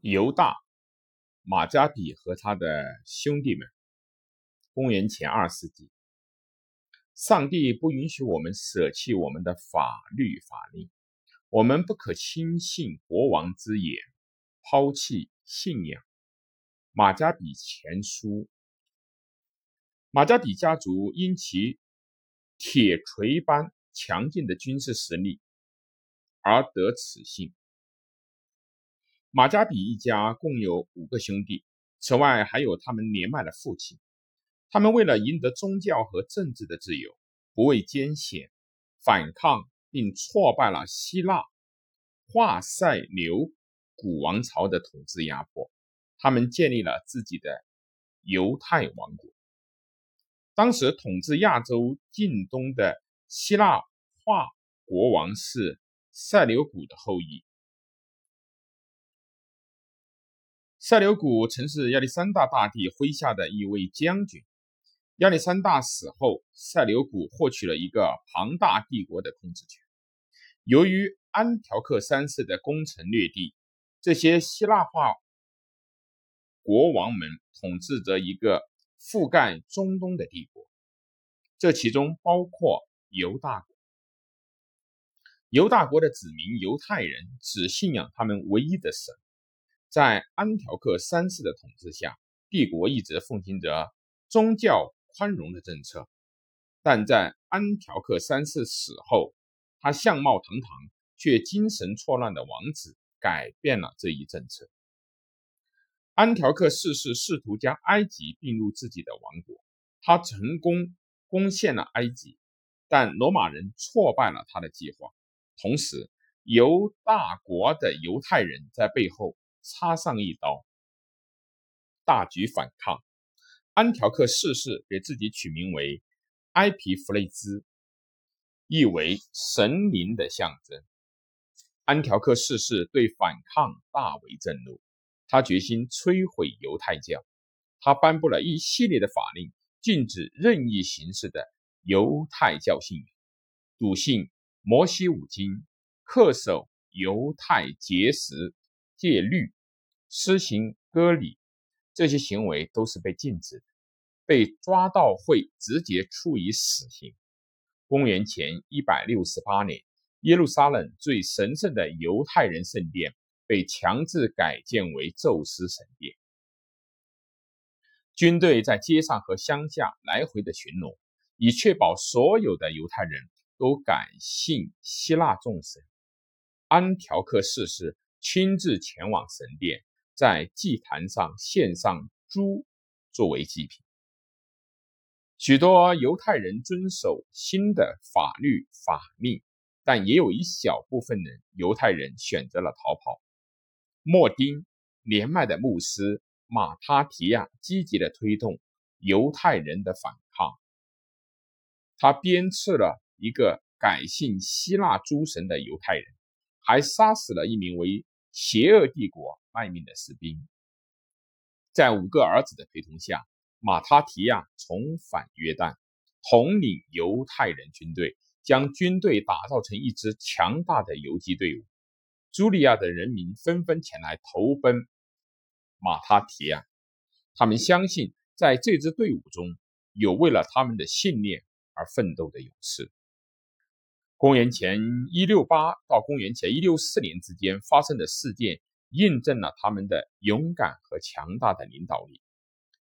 犹大、马加比和他的兄弟们。公元前二世纪，上帝不允许我们舍弃我们的法律法令，我们不可轻信国王之言，抛弃信仰。马加比前书，马加比家族因其铁锤般强劲的军事实力而得此姓。马加比一家共有五个兄弟，此外还有他们年迈的父亲。他们为了赢得宗教和政治的自由，不畏艰险，反抗并挫败了希腊化塞留古王朝的统治压迫。他们建立了自己的犹太王国。当时统治亚洲近东的希腊化国王是塞琉古的后裔。塞琉古曾是亚历山大大帝麾下的一位将军。亚历山大死后，塞琉古获取了一个庞大帝国的控制权。由于安条克三世的攻城略地，这些希腊化。国王们统治着一个覆盖中东的帝国，这其中包括犹大国。犹大国的子民犹太人只信仰他们唯一的神。在安条克三世的统治下，帝国一直奉行着宗教宽容的政策。但在安条克三世死后，他相貌堂堂却精神错乱的王子改变了这一政策。安条克四世试图将埃及并入自己的王国，他成功攻陷了埃及，但罗马人挫败了他的计划。同时，犹大国的犹太人在背后插上一刀，大举反抗。安条克逝世给自己取名为埃皮弗雷兹，意为神灵的象征。安条克逝世对反抗大为震怒。他决心摧毁犹太教，他颁布了一系列的法令，禁止任意形式的犹太教信仰，笃信摩西五经，恪守犹太节食戒律，施行割礼，这些行为都是被禁止的，被抓到会直接处以死刑。公元前一百六十八年，耶路撒冷最神圣的犹太人圣殿。被强制改建为宙斯神殿，军队在街上和乡下来回的巡逻，以确保所有的犹太人都改信希腊众神。安条克四世亲自前往神殿，在祭坛上献上猪作为祭品。许多犹太人遵守新的法律法令，但也有一小部分人犹太人选择了逃跑。莫丁年迈的牧师马他提亚积极的推动犹太人的反抗。他鞭笞了一个改信希腊诸神的犹太人，还杀死了一名为邪恶帝国卖命的士兵。在五个儿子的陪同下，马他提亚重返约旦，统领犹太人军队，将军队打造成一支强大的游击队伍。茱莉亚的人民纷纷前来投奔马他提亚，他们相信在这支队伍中有为了他们的信念而奋斗的勇士。公元前一六八到公元前一六四年之间发生的事件，印证了他们的勇敢和强大的领导力。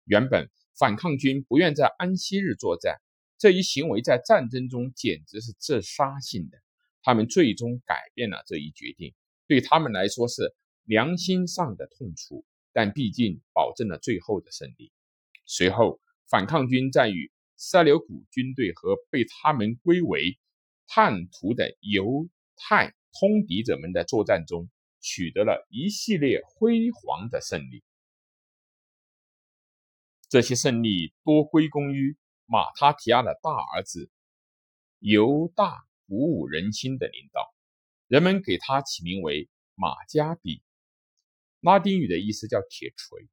原本反抗军不愿在安息日作战，这一行为在战争中简直是自杀性的。他们最终改变了这一决定。对他们来说是良心上的痛楚，但毕竟保证了最后的胜利。随后，反抗军在与塞琉古军队和被他们归为叛徒的犹太通敌者们的作战中，取得了一系列辉煌的胜利。这些胜利多归功于马他提亚的大儿子犹大鼓舞人心的领导。人们给他起名为马加比，拉丁语的意思叫铁锤。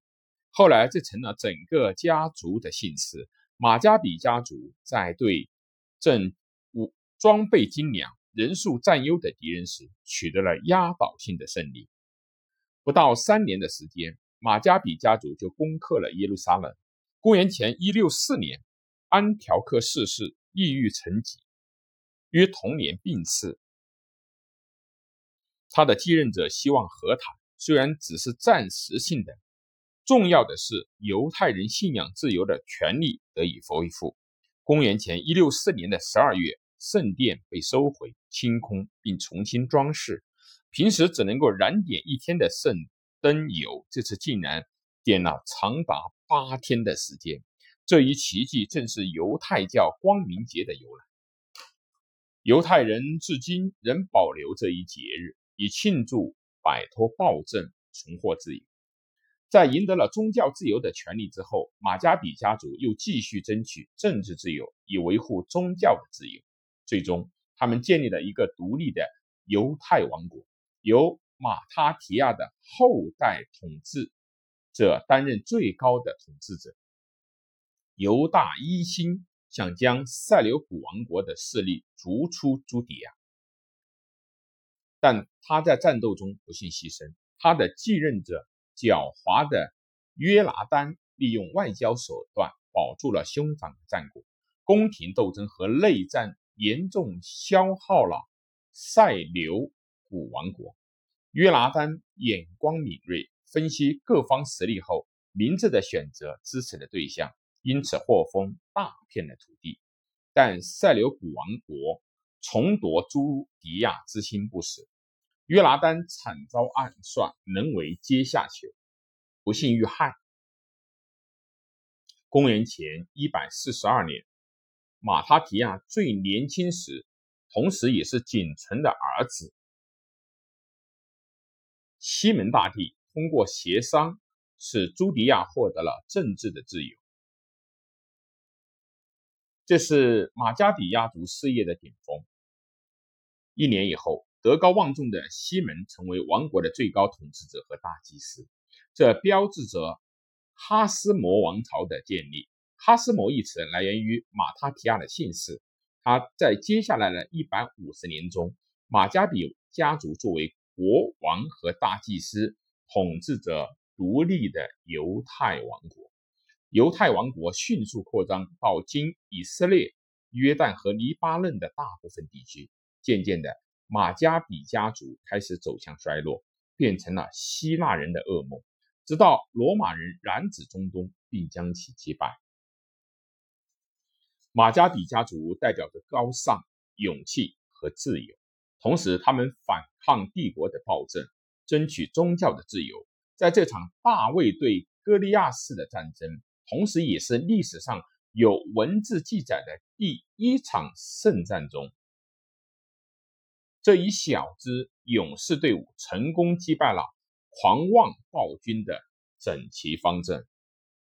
后来这成了整个家族的姓氏。马加比家族在对正武装备精良、人数占优的敌人时，取得了压倒性的胜利。不到三年的时间，马加比家族就攻克了耶路撒冷。公元前一六四年，安条克逝世，抑郁成疾，于同年病逝。他的继任者希望和谈，虽然只是暂时性的，重要的是犹太人信仰自由的权利得以恢复。公元前一六四年的十二月，圣殿被收回、清空并重新装饰。平时只能够燃点一天的圣灯油，这次竟然点了长达八天的时间。这一奇迹正是犹太教光明节的由来。犹太人至今仍保留这一节日。以庆祝摆脱暴政、重获自由。在赢得了宗教自由的权利之后，马加比家族又继续争取政治自由，以维护宗教的自由。最终，他们建立了一个独立的犹太王国，由马他提亚的后代统治者担任最高的统治者。犹大一心想将塞琉古王国的势力逐出朱迪亚。但他在战斗中不幸牺牲，他的继任者狡猾的约拿丹利用外交手段保住了兄长的战果。宫廷斗争和内战严重消耗了塞琉古王国。约拿丹眼光敏锐，分析各方实力后，明智的选择支持的对象，因此获封大片的土地。但塞琉古王国重夺朱迪亚之心不死。约拿丹惨遭暗算，沦为阶下囚，不幸遇害。公元前一百四十二年，马他提亚最年轻时，同时也是仅存的儿子西门大帝，通过协商，使朱迪亚获得了政治的自由。这是马加迪亚族事业的顶峰。一年以后。德高望重的西门成为王国的最高统治者和大祭司，这标志着哈斯摩王朝的建立。哈斯摩一词来源于马塔提亚的姓氏。他在接下来的一百五十年中，马加比家族作为国王和大祭司，统治着独立的犹太王国。犹太王国迅速扩张到今以色列、约旦和黎巴嫩的大部分地区，渐渐的。马加比家族开始走向衰落，变成了希腊人的噩梦，直到罗马人染指中东，并将其击败。马加比家族代表着高尚、勇气和自由，同时他们反抗帝国的暴政，争取宗教的自由。在这场大卫对歌利亚式的战争，同时也是历史上有文字记载的第一场圣战中。这一小支勇士队伍成功击败了狂妄暴君的整齐方阵。